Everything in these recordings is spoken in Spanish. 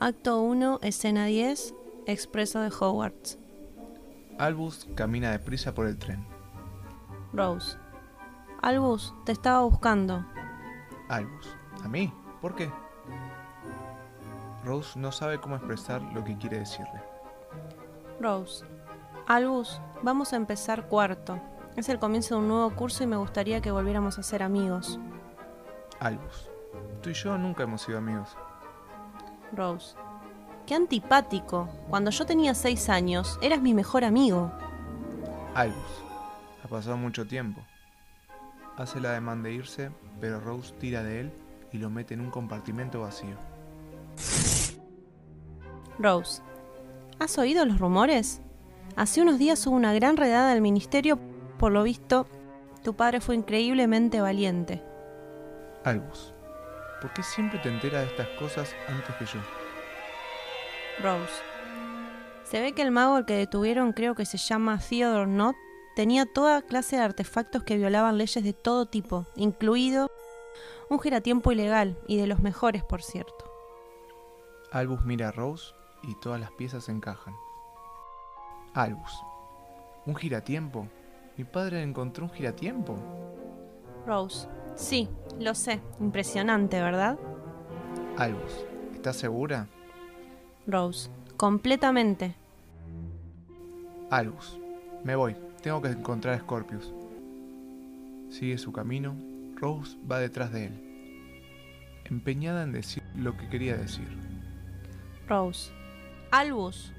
Acto 1, escena 10, Expreso de Hogwarts. Albus camina deprisa por el tren. Rose. Albus, te estaba buscando. Albus. ¿A mí? ¿Por qué? Rose no sabe cómo expresar lo que quiere decirle. Rose. Albus, vamos a empezar cuarto. Es el comienzo de un nuevo curso y me gustaría que volviéramos a ser amigos. Albus. Tú y yo nunca hemos sido amigos. Rose. Qué antipático. Cuando yo tenía seis años, eras mi mejor amigo. Albus. Ha pasado mucho tiempo. Hace la demanda de irse, pero Rose tira de él y lo mete en un compartimento vacío. Rose. ¿Has oído los rumores? Hace unos días hubo una gran redada del ministerio. Por lo visto, tu padre fue increíblemente valiente. Albus. ¿Por qué siempre te enteras de estas cosas antes que yo? Rose. Se ve que el mago al que detuvieron, creo que se llama Theodore Knott, tenía toda clase de artefactos que violaban leyes de todo tipo, incluido un giratiempo ilegal, y de los mejores, por cierto. Albus mira a Rose y todas las piezas encajan. Albus. ¿Un giratiempo? Mi padre encontró un giratiempo. Rose. Sí, lo sé. Impresionante, ¿verdad? Albus. ¿Estás segura? Rose. Completamente. Albus. Me voy. Tengo que encontrar a Scorpius. Sigue su camino. Rose va detrás de él. Empeñada en decir lo que quería decir. Rose. Albus.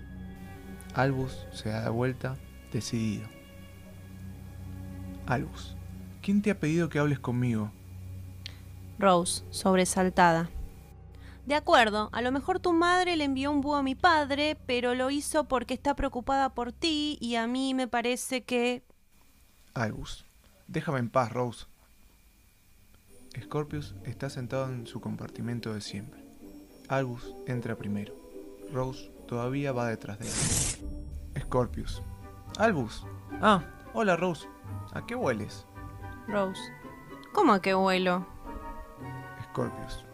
Albus se da vuelta, decidido. Albus. ¿Quién te ha pedido que hables conmigo? Rose, sobresaltada. De acuerdo, a lo mejor tu madre le envió un búho a mi padre, pero lo hizo porque está preocupada por ti y a mí me parece que... Albus, déjame en paz, Rose. Scorpius está sentado en su compartimento de siempre. Albus entra primero. Rose todavía va detrás de él. Scorpius. Albus. Ah, hola Rose. ¿A qué hueles? Rose. ¿Cómo a qué huelo? Scorpius.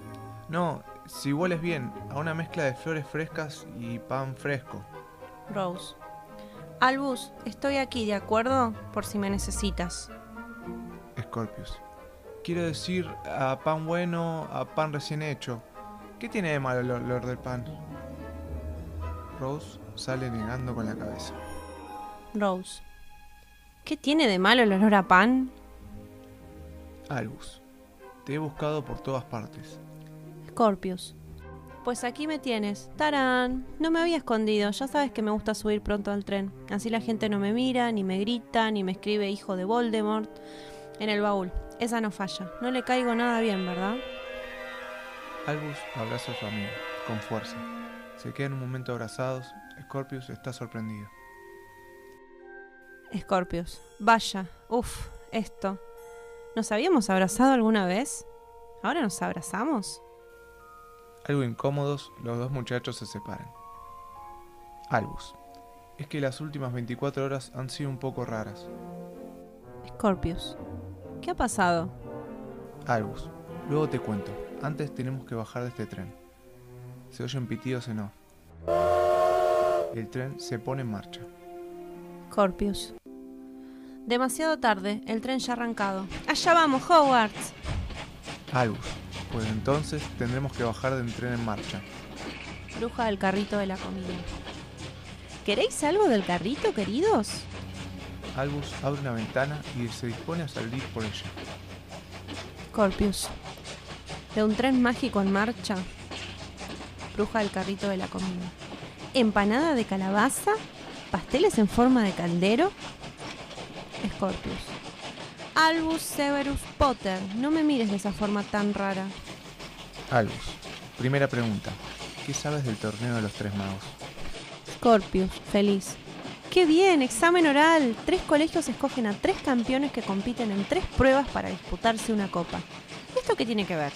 No, si hueles bien, a una mezcla de flores frescas y pan fresco. Rose. Albus, estoy aquí, ¿de acuerdo? Por si me necesitas. Scorpius. Quiero decir a pan bueno, a pan recién hecho. ¿Qué tiene de malo el olor del pan? Rose sale negando con la cabeza. Rose. ¿Qué tiene de malo el olor a pan? Albus. Te he buscado por todas partes. Scorpius. Pues aquí me tienes. ¡Tarán! No me había escondido. Ya sabes que me gusta subir pronto al tren. Así la gente no me mira, ni me grita, ni me escribe hijo de Voldemort en el baúl. Esa no falla. No le caigo nada bien, ¿verdad? Albus abraza a su amigo, con fuerza. Se quedan un momento abrazados. Scorpius está sorprendido. Scorpius. Vaya. Uf, esto. ¿Nos habíamos abrazado alguna vez? ¿Ahora nos abrazamos? Algo incómodos, los dos muchachos se separan. Albus. Es que las últimas 24 horas han sido un poco raras. Scorpius. ¿Qué ha pasado? Albus. Luego te cuento. Antes tenemos que bajar de este tren. Se oyen pitidos en off. El tren se pone en marcha. Scorpius. Demasiado tarde, el tren ya ha arrancado. ¡Allá vamos, Hogwarts! Albus. Pues entonces tendremos que bajar del tren en marcha. Bruja del carrito de la comida. ¿Queréis algo del carrito, queridos? Albus abre una ventana y se dispone a salir por ella. Scorpius. De un tren mágico en marcha. Bruja del carrito de la comida. Empanada de calabaza. Pasteles en forma de caldero. Scorpius. Albus Severus Potter. No me mires de esa forma tan rara. Albus. Primera pregunta. ¿Qué sabes del torneo de los tres magos? Scorpius. Feliz. ¡Qué bien! Examen oral. Tres colegios escogen a tres campeones que compiten en tres pruebas para disputarse una copa. ¿Esto qué tiene que ver?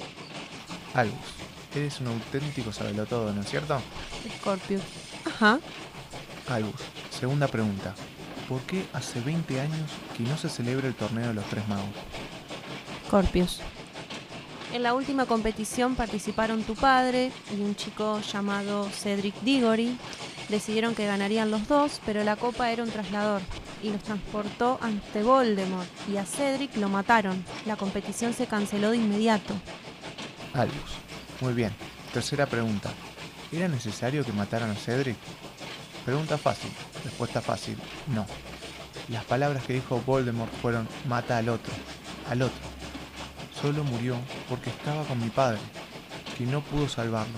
Albus. Eres un auténtico sabelotodo, ¿no es cierto? Scorpius. Ajá. Albus. Segunda pregunta. ¿Por qué hace 20 años que no se celebra el torneo de los tres magos? Scorpius. En la última competición participaron tu padre y un chico llamado Cedric Diggory. Decidieron que ganarían los dos, pero la copa era un traslador y los transportó ante Voldemort y a Cedric lo mataron. La competición se canceló de inmediato. Albus. Muy bien. Tercera pregunta. ¿Era necesario que mataran a Cedric? Pregunta fácil. Respuesta fácil. No. Las palabras que dijo Voldemort fueron mata al otro. Al otro. Solo murió porque estaba con mi padre, que no pudo salvarlo.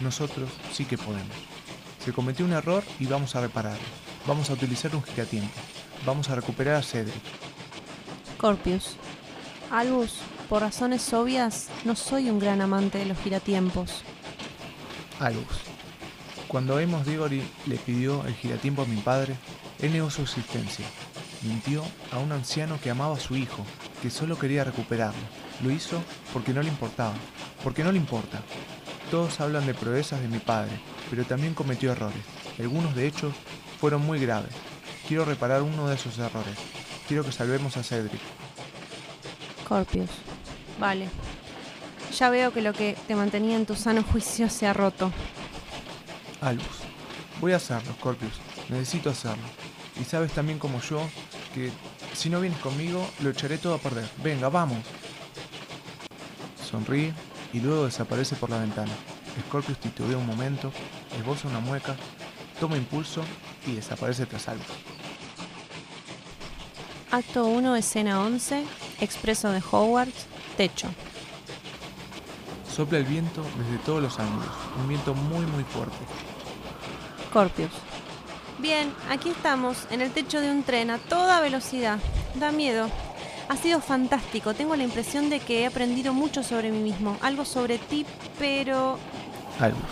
Nosotros sí que podemos. Se cometió un error y vamos a repararlo. Vamos a utilizar un giratiempo. Vamos a recuperar a Cedric. Corpius. Albus, por razones obvias, no soy un gran amante de los giratiempos. Albus. Cuando Amos Diggory le pidió el giratiempo a mi padre, él negó su existencia. Mintió a un anciano que amaba a su hijo, que solo quería recuperarlo. Lo hizo porque no le importaba, porque no le importa. Todos hablan de proezas de mi padre, pero también cometió errores. Algunos de hecho fueron muy graves. Quiero reparar uno de esos errores. Quiero que salvemos a Cedric. Corpius. Vale. Ya veo que lo que te mantenía en tu sano juicio se ha roto. Albus. Voy a hacerlo, Scorpius. Necesito hacerlo. Y sabes también como yo que si no vienes conmigo lo echaré todo a perder. Venga, vamos. Sonríe y luego desaparece por la ventana. Scorpius titubea un momento, esboza una mueca, toma impulso y desaparece tras Albus. Acto 1, escena 11, expreso de Hogwarts, techo. Sopla el viento desde todos los ángulos, un viento muy muy fuerte. Corpius. Bien, aquí estamos, en el techo de un tren a toda velocidad. Da miedo. Ha sido fantástico. Tengo la impresión de que he aprendido mucho sobre mí mismo. Algo sobre ti, pero... Albus.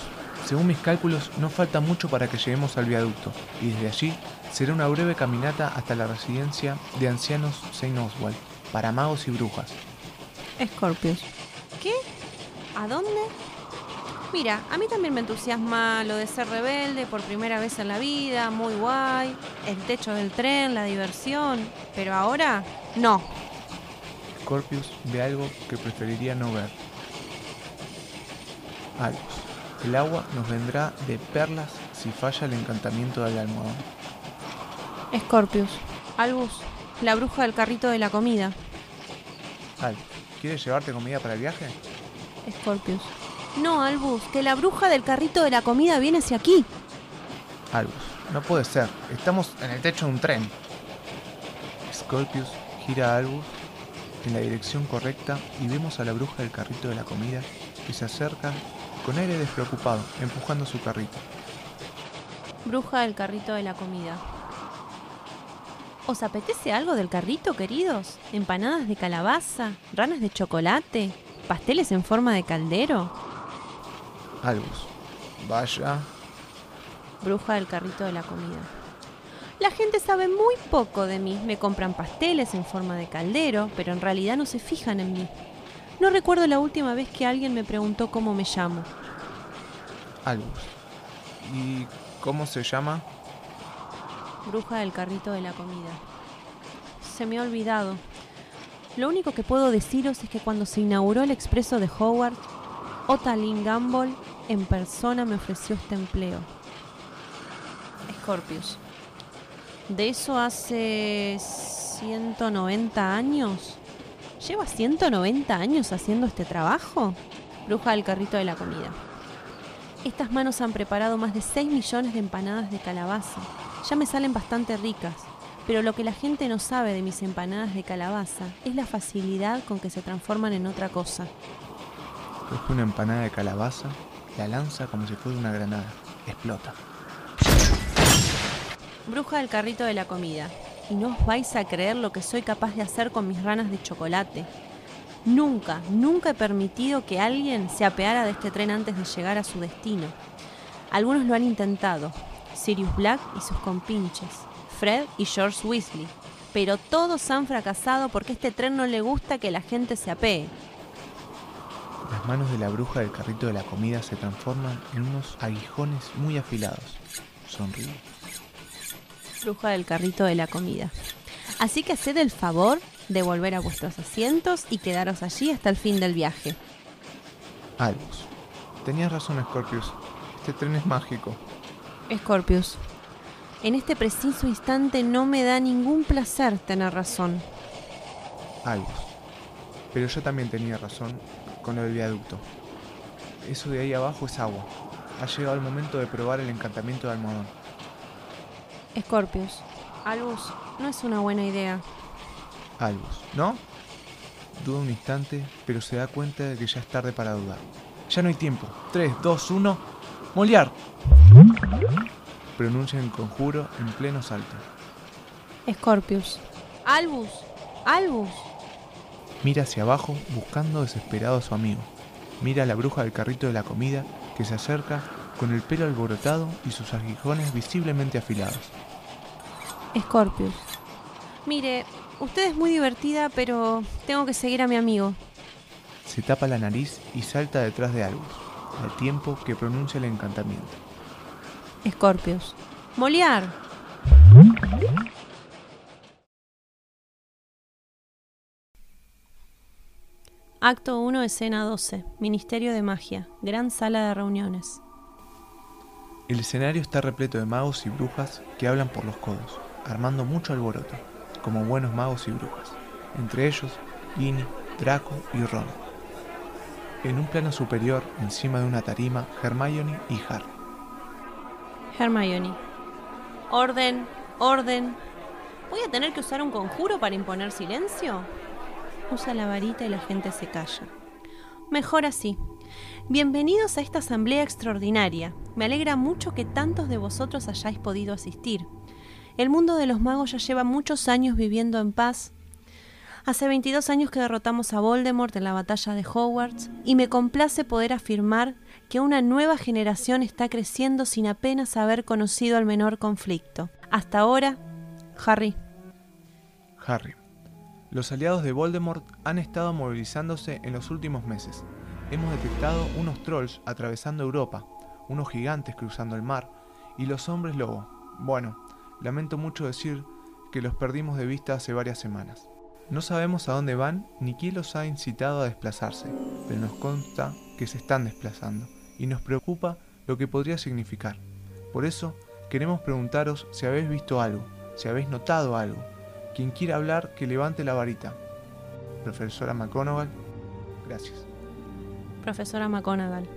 Según mis cálculos, no falta mucho para que lleguemos al viaducto, y desde allí será una breve caminata hasta la residencia de ancianos Saint Oswald, para magos y brujas. Scorpius. ¿Qué? ¿A dónde? Mira, a mí también me entusiasma lo de ser rebelde por primera vez en la vida, muy guay, el techo del tren, la diversión, pero ahora no. Scorpius ve algo que preferiría no ver. Albus. El agua nos vendrá de perlas si falla el encantamiento del almohadón. Scorpius. Albus, la bruja del carrito de la comida. Albus. ¿Quieres llevarte comida para el viaje? Scorpius. No, Albus, que la bruja del carrito de la comida viene hacia aquí. Albus. No puede ser. Estamos en el techo de un tren. Scorpius gira a Albus en la dirección correcta y vemos a la bruja del carrito de la comida que se acerca con aire despreocupado, empujando su carrito. Bruja del carrito de la comida. ¿Os apetece algo del carrito, queridos? ¿Empanadas de calabaza? ¿Ranas de chocolate? ¿Pasteles en forma de caldero? Albus. Vaya. Bruja del carrito de la comida. La gente sabe muy poco de mí. Me compran pasteles en forma de caldero, pero en realidad no se fijan en mí. No recuerdo la última vez que alguien me preguntó cómo me llamo. Albus. ¿Y cómo se llama? Bruja del carrito de la comida. Se me ha olvidado. Lo único que puedo deciros es que cuando se inauguró el expreso de Howard, Otalin Gamble en persona me ofreció este empleo. Scorpius. De eso hace 190 años. ¿Lleva 190 años haciendo este trabajo? Bruja del carrito de la comida. Estas manos han preparado más de 6 millones de empanadas de calabaza. Ya me salen bastante ricas, pero lo que la gente no sabe de mis empanadas de calabaza es la facilidad con que se transforman en otra cosa. Coge una empanada de calabaza, la lanza como si fuera una granada. Explota. Bruja del carrito de la comida. Y no os vais a creer lo que soy capaz de hacer con mis ranas de chocolate. Nunca, nunca he permitido que alguien se apeara de este tren antes de llegar a su destino. Algunos lo han intentado, Sirius Black y sus compinches, Fred y George Weasley, pero todos han fracasado porque este tren no le gusta que la gente se apee. Las manos de la bruja del carrito de la comida se transforman en unos aguijones muy afilados. Sonríe. Bruja del carrito de la comida. Así que haced el favor de volver a vuestros asientos y quedaros allí hasta el fin del viaje. Albus. Tenías razón, Scorpius. Este tren es mágico. Scorpius. En este preciso instante no me da ningún placer tener razón. Albus. Pero yo también tenía razón con el viaducto. Eso de ahí abajo es agua. Ha llegado el momento de probar el encantamiento de almohadón. Scorpius. Albus, no es una buena idea. Albus, ¿no? Duda un instante, pero se da cuenta de que ya es tarde para dudar. Ya no hay tiempo. 3, 2, 1. ¡Moliar! Pronuncia el conjuro en pleno salto. Scorpius. Albus. Albus. Mira hacia abajo buscando desesperado a su amigo. Mira a la bruja del carrito de la comida que se acerca con el pelo alborotado y sus aguijones visiblemente afilados. Scorpius. Mire, usted es muy divertida, pero tengo que seguir a mi amigo. Se tapa la nariz y salta detrás de Albus, al tiempo que pronuncia el encantamiento. Scorpius. Moliar. Acto 1, escena 12. Ministerio de Magia. Gran sala de reuniones. El escenario está repleto de magos y brujas que hablan por los codos, armando mucho alboroto, como buenos magos y brujas. Entre ellos, Ginny, Draco y Ron. En un plano superior, encima de una tarima, Hermione y Harry. Hermione. Orden, orden. ¿Voy a tener que usar un conjuro para imponer silencio? Usa la varita y la gente se calla. Mejor así. Bienvenidos a esta asamblea extraordinaria. Me alegra mucho que tantos de vosotros hayáis podido asistir. El mundo de los magos ya lleva muchos años viviendo en paz. Hace 22 años que derrotamos a Voldemort en la batalla de Hogwarts y me complace poder afirmar que una nueva generación está creciendo sin apenas haber conocido el menor conflicto. Hasta ahora, Harry. Harry. Los aliados de Voldemort han estado movilizándose en los últimos meses. Hemos detectado unos trolls atravesando Europa, unos gigantes cruzando el mar y los hombres lobo. Bueno, lamento mucho decir que los perdimos de vista hace varias semanas. No sabemos a dónde van ni quién los ha incitado a desplazarse, pero nos consta que se están desplazando y nos preocupa lo que podría significar. Por eso, queremos preguntaros si habéis visto algo, si habéis notado algo. Quien quiera hablar, que levante la varita. Profesora McGonagall, gracias. Profesora McGonagall.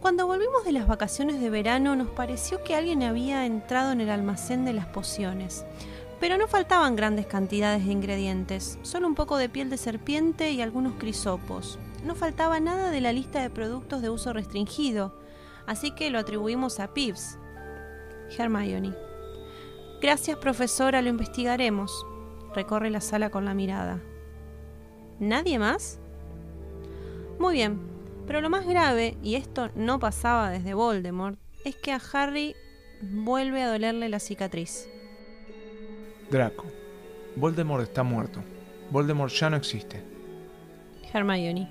Cuando volvimos de las vacaciones de verano nos pareció que alguien había entrado en el almacén de las pociones. Pero no faltaban grandes cantidades de ingredientes, solo un poco de piel de serpiente y algunos crisopos. No faltaba nada de la lista de productos de uso restringido, así que lo atribuimos a Pips. Hermione. Gracias, profesora, lo investigaremos. Recorre la sala con la mirada. ¿Nadie más? Muy bien, pero lo más grave, y esto no pasaba desde Voldemort, es que a Harry vuelve a dolerle la cicatriz. Draco. Voldemort está muerto. Voldemort ya no existe. Hermione.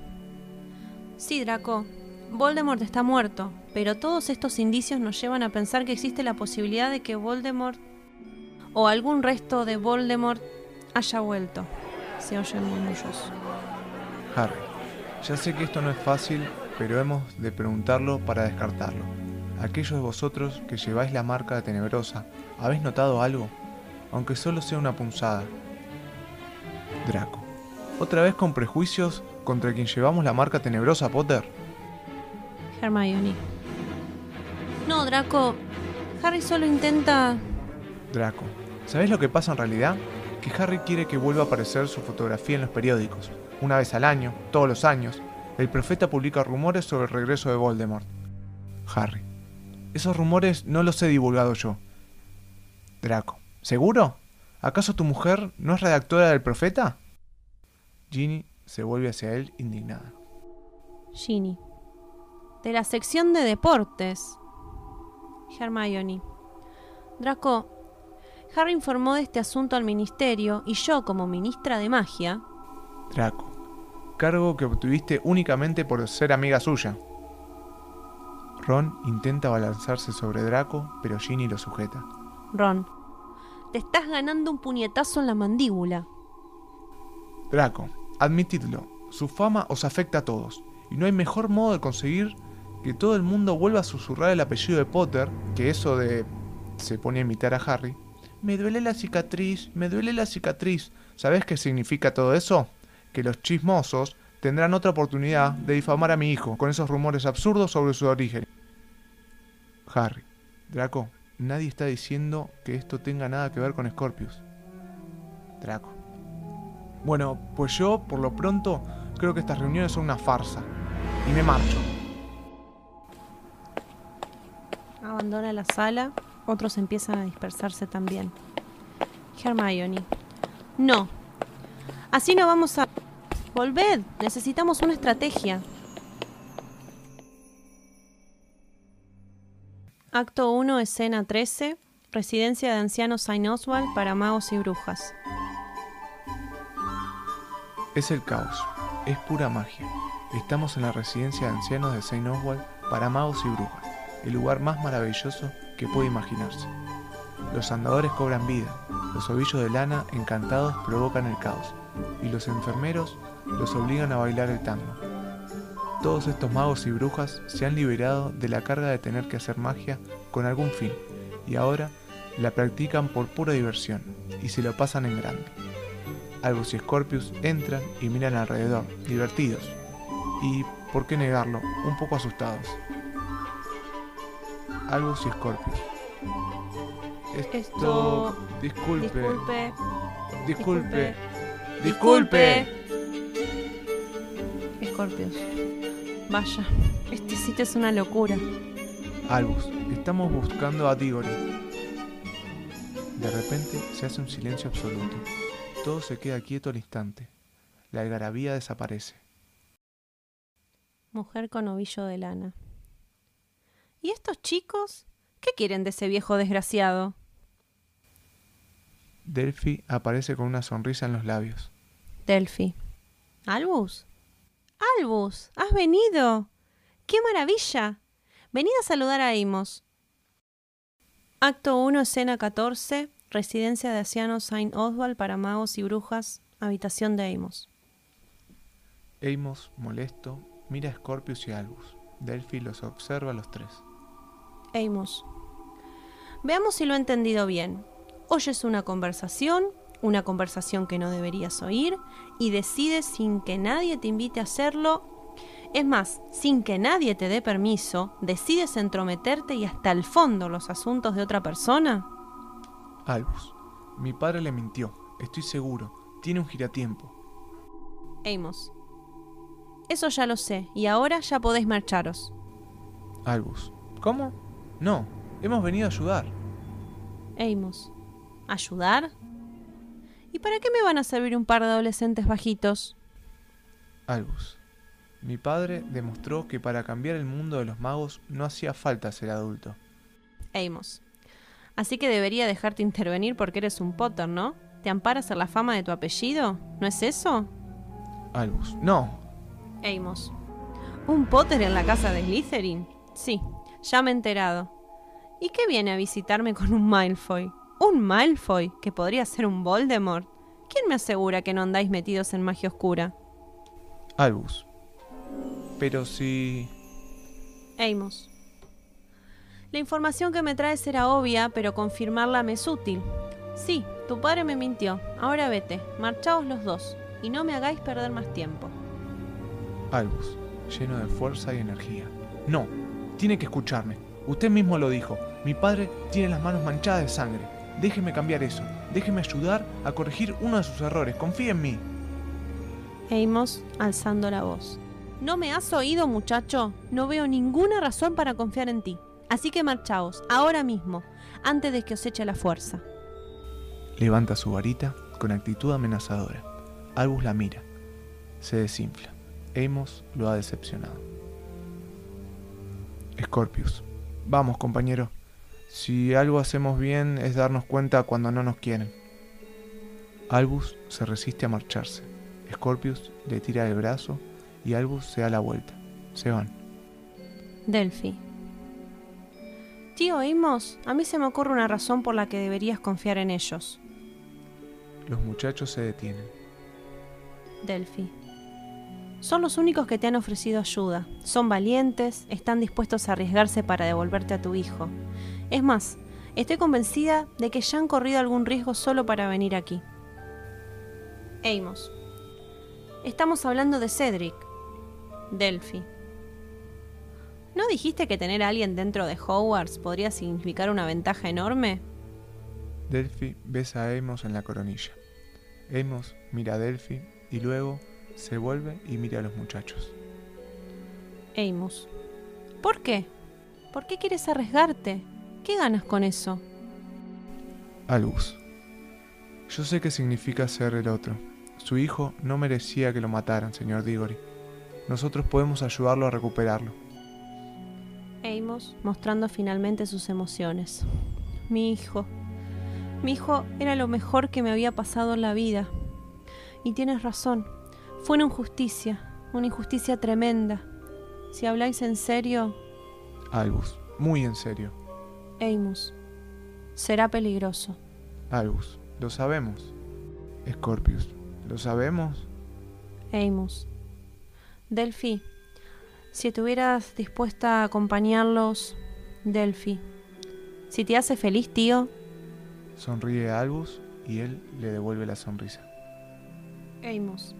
Sí, Draco. Voldemort está muerto, pero todos estos indicios nos llevan a pensar que existe la posibilidad de que Voldemort o algún resto de Voldemort haya vuelto. Se oyen murmullos. Harry. Ya sé que esto no es fácil, pero hemos de preguntarlo para descartarlo. Aquellos de vosotros que lleváis la marca tenebrosa, ¿habéis notado algo? Aunque solo sea una punzada. Draco. ¿Otra vez con prejuicios contra quien llevamos la marca tenebrosa, Potter? Hermione. No, Draco. Harry solo intenta... Draco. ¿Sabés lo que pasa en realidad? Que Harry quiere que vuelva a aparecer su fotografía en los periódicos. Una vez al año, todos los años, el profeta publica rumores sobre el regreso de Voldemort. Harry. Esos rumores no los he divulgado yo. Draco. ¿Seguro? ¿Acaso tu mujer no es redactora del profeta? Ginny se vuelve hacia él indignada. Ginny. De la sección de deportes. Hermione. Draco, Harry informó de este asunto al ministerio y yo, como ministra de magia. Draco. Cargo que obtuviste únicamente por ser amiga suya. Ron intenta balanzarse sobre Draco, pero Ginny lo sujeta. Ron. Te estás ganando un puñetazo en la mandíbula. Draco, admitidlo, su fama os afecta a todos, Y no hay mejor modo de conseguir que todo el mundo vuelva a susurrar el apellido de Potter, que eso de... se pone a imitar a Harry. Me duele la cicatriz, me duele la cicatriz. ¿Sabes qué significa todo eso? Que los chismosos tendrán otra oportunidad de difamar a mi hijo con esos rumores absurdos sobre su origen. Harry, Draco, nadie está diciendo que esto tenga nada que ver con Scorpius. Draco. Bueno, pues yo, por lo pronto, creo que estas reuniones son una farsa. Y me marcho. Abandona la sala. Otros empiezan a dispersarse también. Hermione. No. Así no vamos a... Volved. Necesitamos una estrategia. Acto 1, escena 13. Residencia de ancianos Saint Oswald para magos y brujas. Es el caos. Es pura magia. Estamos en la residencia de ancianos de Saint Oswald para magos y brujas. El lugar más maravilloso que puede imaginarse. Los andadores cobran vida, los ovillos de lana encantados provocan el caos, y los enfermeros los obligan a bailar el tango. Todos estos magos y brujas se han liberado de la carga de tener que hacer magia con algún fin, y ahora la practican por pura diversión, y se lo pasan en grande. Albus y Scorpius entran y miran alrededor, divertidos, y, por qué negarlo, un poco asustados. Albus y Scorpius. Esto... Disculpe. Disculpe. Disculpe. Disculpe. Scorpius. Vaya, este sitio es una locura. Albus, estamos buscando a Diggory. De repente se hace un silencio absoluto. Todo se queda quieto al instante. La algarabía desaparece. Mujer con ovillo de lana. ¿Y estos chicos? ¿Qué quieren de ese viejo desgraciado? Delphi aparece con una sonrisa en los labios. Delphi. ¿Albus? Albus, has venido. ¡Qué maravilla! Venid a saludar a Amos. Acto 1, escena 14. Residencia de ancianos Saint Oswald para magos y brujas. Habitación de Amos. Amos, molesto, mira a Scorpius y Albus. Delphi los observa a los tres. Amos. Veamos si lo he entendido bien. Oyes una conversación, una conversación que no deberías oír, y decides sin que nadie te invite a hacerlo. Es más, sin que nadie te dé permiso, decides entrometerte y hasta el fondo los asuntos de otra persona. Albus, mi padre le mintió, estoy seguro. Tiene un giratiempo. Amos. Eso ya lo sé, y ahora ya podéis marcharos. Albus, ¿cómo? No, hemos venido a ayudar. Amos. ¿Ayudar? ¿Y para qué me van a servir un par de adolescentes bajitos? Albus, mi padre demostró que para cambiar el mundo de los magos no hacía falta ser adulto. Amos. Así que debería dejarte intervenir porque eres un Potter, ¿no? ¿Te amparas en la fama de tu apellido? ¿No es eso? Albus, no. Amos. ¿Un Potter en la casa de Slytherin? Sí, ya me he enterado. ¿Y qué viene a visitarme con un Malfoy? ¿Un Malfoy que podría ser un Voldemort? ¿Quién me asegura que no andáis metidos en magia oscura? Albus. Pero si... Amos. La información que me traes era obvia, pero confirmarla me es útil. Sí, tu padre me mintió. Ahora vete, marchaos los dos, y no me hagáis perder más tiempo. Albus, lleno de fuerza y energía. No, tiene que escucharme. Usted mismo lo dijo. Mi padre tiene las manos manchadas de sangre. Déjeme cambiar eso. Déjeme ayudar a corregir uno de sus errores. Confíe en mí. Amos, alzando la voz. ¿No me has oído, muchacho? No veo ninguna razón para confiar en ti. Así que marchaos, ahora mismo, antes de que os eche la fuerza. Levanta su varita con actitud amenazadora. Albus la mira. Se desinfla. Amos lo ha decepcionado. Scorpius. Vamos, compañero. Si algo hacemos bien es darnos cuenta cuando no nos quieren. Albus se resiste a marcharse. Scorpius le tira el brazo y Albus se da la vuelta. Se van. Delphi. Tío Amos, a mí se me ocurre una razón por la que deberías confiar en ellos. Los muchachos se detienen. Delphi. Son los únicos que te han ofrecido ayuda. Son valientes, están dispuestos a arriesgarse para devolverte a tu hijo. Es más, estoy convencida de que ya han corrido algún riesgo solo para venir aquí. Amos. Estamos hablando de Cedric. Delphi. ¿No dijiste que tener a alguien dentro de Hogwarts podría significar una ventaja enorme? Delphi besa a Amos en la coronilla. Amos mira a Delphi y luego se vuelve y mira a los muchachos. Amos. ¿Por qué? ¿Por qué quieres arriesgarte? ¿Qué ganas con eso? Albus. Yo sé qué significa ser el otro. Su hijo no merecía que lo mataran, señor Diggory. Nosotros podemos ayudarlo a recuperarlo. Amos mostrando finalmente sus emociones. Mi hijo. Mi hijo era lo mejor que me había pasado en la vida. Y tienes razón. Fue una injusticia, una injusticia tremenda. Si habláis en serio... Albus, muy en serio. Amos, será peligroso. Albus, lo sabemos. Scorpius, ¿lo sabemos? Amos. Delphi, si estuvieras dispuesta a acompañarlos, Delphi. Si te hace feliz, tío. Sonríe a Albus y él le devuelve la sonrisa. Amos.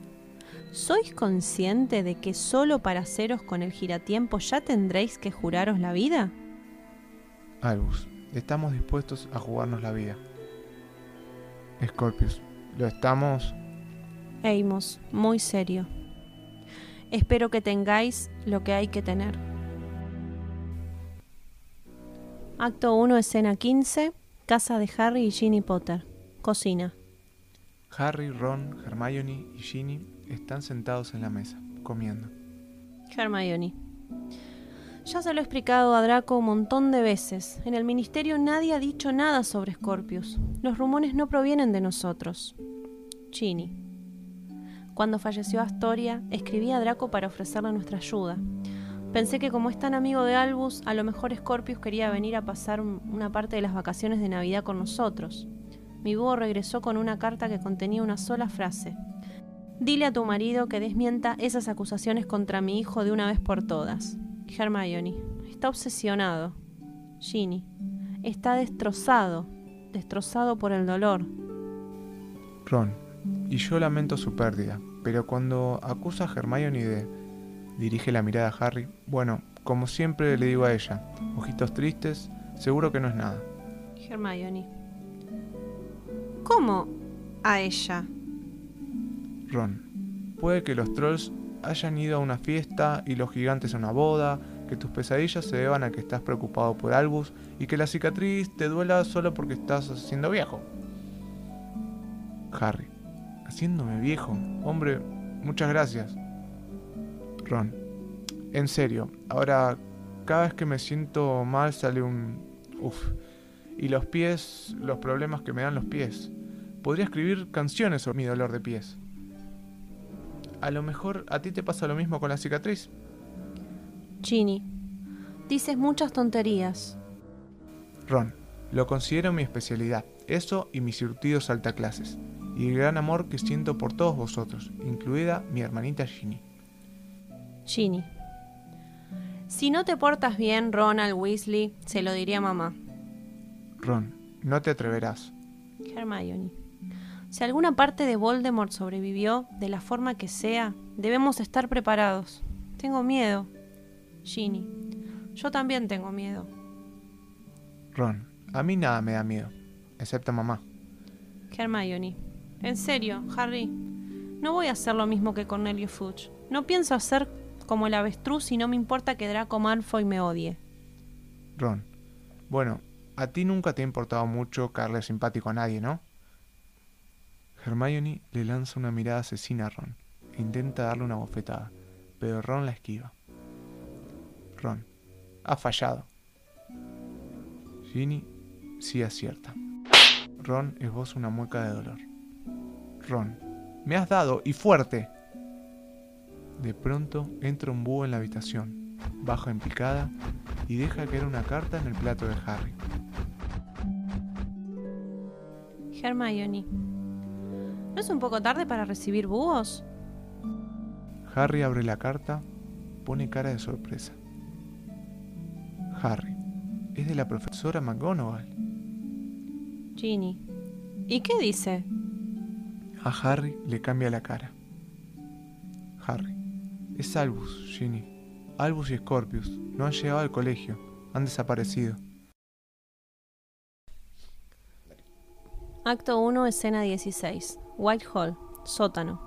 ¿Sois consciente de que solo para haceros con el giratiempo ya tendréis que juraros la vida? Albus, estamos dispuestos a jugarnos la vida. Scorpius, ¿lo estamos? Amos, muy serio. Espero que tengáis lo que hay que tener. Acto 1, escena 15. Casa de Harry y Ginny Potter. Cocina. Harry, Ron, Hermione y Ginny están sentados en la mesa, comiendo. Hermione. Ya se lo he explicado a Draco un montón de veces. En el ministerio nadie ha dicho nada sobre Scorpius. Los rumores no provienen de nosotros. Ginny. Cuando falleció Astoria, escribí a Draco para ofrecerle nuestra ayuda. Pensé que como es tan amigo de Albus, a lo mejor Scorpius quería venir a pasar una parte de las vacaciones de Navidad con nosotros. Mi búho regresó con una carta que contenía una sola frase. Dile a tu marido que desmienta esas acusaciones contra mi hijo de una vez por todas. Hermione. Está obsesionado. Ginny. Está destrozado. Destrozado por el dolor. Ron. Y yo lamento su pérdida, pero cuando acusa a Hermione de... dirige la mirada a Harry, bueno, como siempre le digo a ella, ojitos tristes, seguro que no es nada. Hermione. ¿Cómo a ella? Ron. Puede que los trolls hayan ido a una fiesta y los gigantes a una boda, que tus pesadillas se deban a que estás preocupado por Albus y que la cicatriz te duela solo porque estás haciendo viejo. Harry. Haciéndome viejo. Hombre, muchas gracias. Ron. En serio, ahora cada vez que me siento mal sale un... Uf. Y los pies, los problemas que me dan los pies. Podría escribir canciones sobre mi dolor de pies. A lo mejor a ti te pasa lo mismo con la cicatriz. Ginny, dices muchas tonterías. Ron, lo considero mi especialidad, eso y mis surtidos clases, y el gran amor que siento por todos vosotros, incluida mi hermanita Ginny. Ginny, si no te portas bien, Ronald Weasley, se lo diría a mamá. Ron, no te atreverás. Hermione. Si alguna parte de Voldemort sobrevivió, de la forma que sea, debemos estar preparados. Tengo miedo. Ginny. Yo también tengo miedo. Ron, a mí nada me da miedo, excepto mamá. Hermione. En serio, Harry. No voy a hacer lo mismo que Cornelio Fudge. No pienso hacer como el avestruz y no me importa que Draco Malfoy me odie. Ron. Bueno, a ti nunca te ha importado mucho caerle simpático a nadie, ¿no? Hermione le lanza una mirada asesina a Ron e intenta darle una bofetada, pero Ron la esquiva. Ron, ha fallado. Ginny sí acierta. Ron esboza una mueca de dolor. Ron, me has dado y fuerte. De pronto entra un búho en la habitación, baja en picada y deja caer una carta en el plato de Harry. Hermione. ¿No es un poco tarde para recibir búhos? Harry abre la carta, pone cara de sorpresa. Harry, es de la profesora McGonagall. Ginny. ¿Y qué dice? A Harry le cambia la cara. Harry, es Albus, Ginny. Albus y Scorpius no han llegado al colegio, han desaparecido. Acto 1, escena 16. Whitehall, sótano.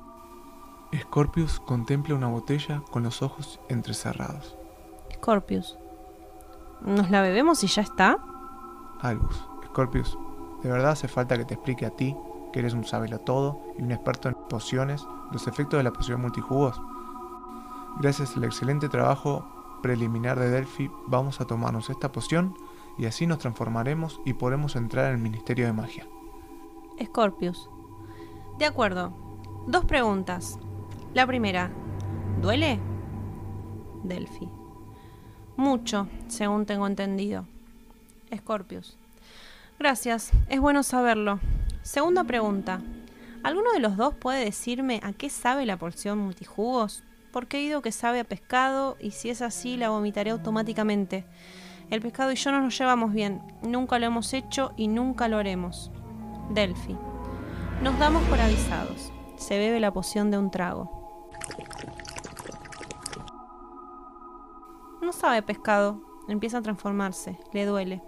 Scorpius contempla una botella con los ojos entrecerrados. Scorpius. ¿Nos la bebemos y ya está? Albus, Scorpius, ¿de verdad hace falta que te explique a ti, que eres un todo y un experto en pociones, los efectos de la poción multijugos? Gracias al excelente trabajo preliminar de Delphi, vamos a tomarnos esta poción y así nos transformaremos y podremos entrar en el Ministerio de Magia. Scorpius. De acuerdo. Dos preguntas. La primera, ¿duele? Delphi. Mucho, según tengo entendido. Scorpius. Gracias, es bueno saberlo. Segunda pregunta. ¿Alguno de los dos puede decirme a qué sabe la porción multijugos? Porque he oído que sabe a pescado y si es así la vomitaré automáticamente. El pescado y yo no nos llevamos bien. Nunca lo hemos hecho y nunca lo haremos. Delphi. Nos damos por avisados. Se bebe la poción de un trago. No sabe pescado. Empieza a transformarse. Le duele.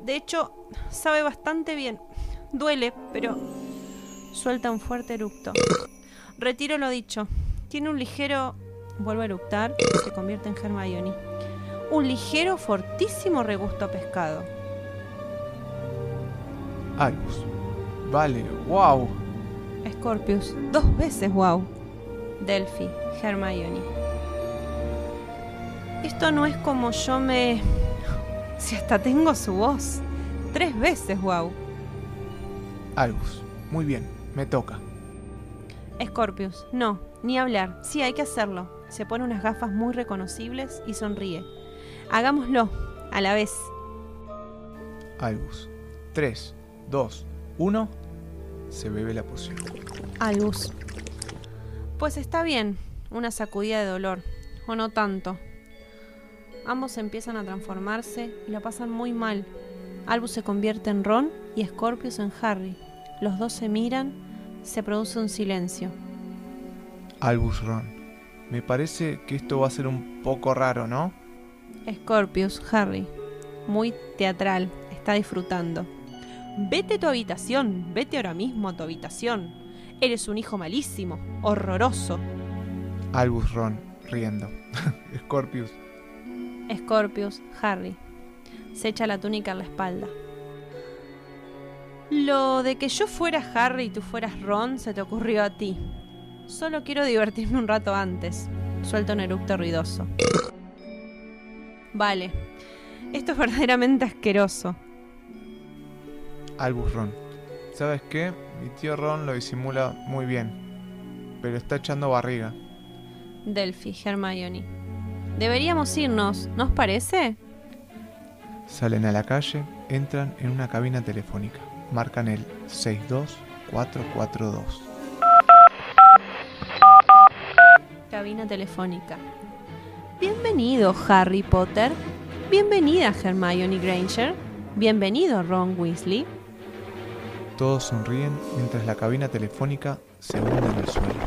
De hecho, sabe bastante bien. Duele, pero suelta un fuerte eructo. Retiro lo dicho. Tiene un ligero... Vuelve a eructar. Se convierte en Hermione. Un ligero, fortísimo regusto a pescado. Albus. Vale, wow. Scorpius, dos veces wow. Delphi, Hermione. Esto no es como yo me... Si hasta tengo su voz. Tres veces wow. Albus, muy bien, me toca. Scorpius, no, ni hablar. Sí, hay que hacerlo. Se pone unas gafas muy reconocibles y sonríe. Hagámoslo, a la vez. Albus. 3, 2, 1. Se bebe la poción. Albus. Pues está bien, una sacudida de dolor, o no tanto. Ambos empiezan a transformarse y la pasan muy mal. Albus se convierte en Ron y Scorpius en Harry. Los dos se miran, se produce un silencio. Albus Ron, me parece que esto va a ser un poco raro, ¿no? Scorpius, Harry. Muy teatral, está disfrutando. Vete a tu habitación, vete ahora mismo a tu habitación. Eres un hijo malísimo, horroroso. Albus Ron, riendo. Scorpius. Scorpius, Harry. Se echa la túnica en la espalda. Lo de que yo fuera Harry y tú fueras Ron se te ocurrió a ti. Solo quiero divertirme un rato antes. Suelta un eructo ruidoso. Vale. Esto es verdaderamente asqueroso. Albus Ron. ¿Sabes qué? Mi tío Ron lo disimula muy bien, pero está echando barriga. Delphi, Hermione. Deberíamos irnos, ¿nos parece? Salen a la calle, entran en una cabina telefónica. Marcan el 62442. Cabina telefónica. Bienvenido, Harry Potter. Bienvenida, Hermione Granger. Bienvenido, Ron Weasley. Todos sonríen mientras la cabina telefónica se hunde en el suelo.